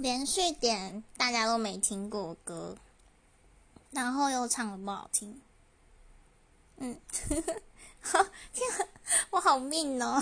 连续点大家都没听过歌，然后又唱的不好听。嗯，天，我好命哦！